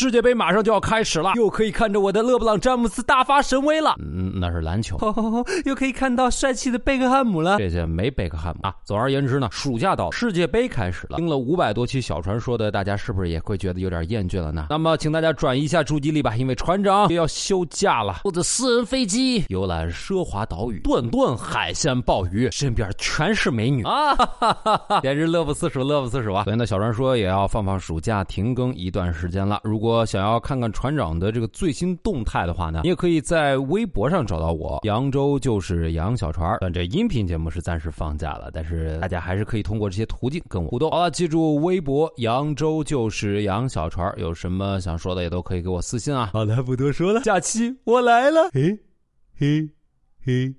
世界杯马上就要开始了，又可以看着我的勒布朗詹姆斯大发神威了。那是篮球。又可以看到帅气的贝克汉姆了。这些没贝克汉姆啊。总而言之呢，暑假到，世界杯开始了。听了五百多期小传说的大家，是不是也会觉得有点厌倦了呢？那么，请大家转移一下注意力吧，因为船长又要休假了，坐着私人飞机游览奢华岛屿，顿顿海鲜鲍鱼，身边全是美女啊！哈哈哈简直乐不思蜀，乐不思蜀啊！昨天的小传说也要放放暑假，停更一段时间了。如果想要看看船长的这个最新动态的话呢，你也可以在微博上找到我。扬州就是杨小船，但这音频节目是暂时放假了，但是大家还是可以通过这些途径跟我互动。好了，记住微博扬州就是杨小船，有什么想说的也都可以给我私信啊。好了，不多说了，假期我来了，嘿，嘿，嘿。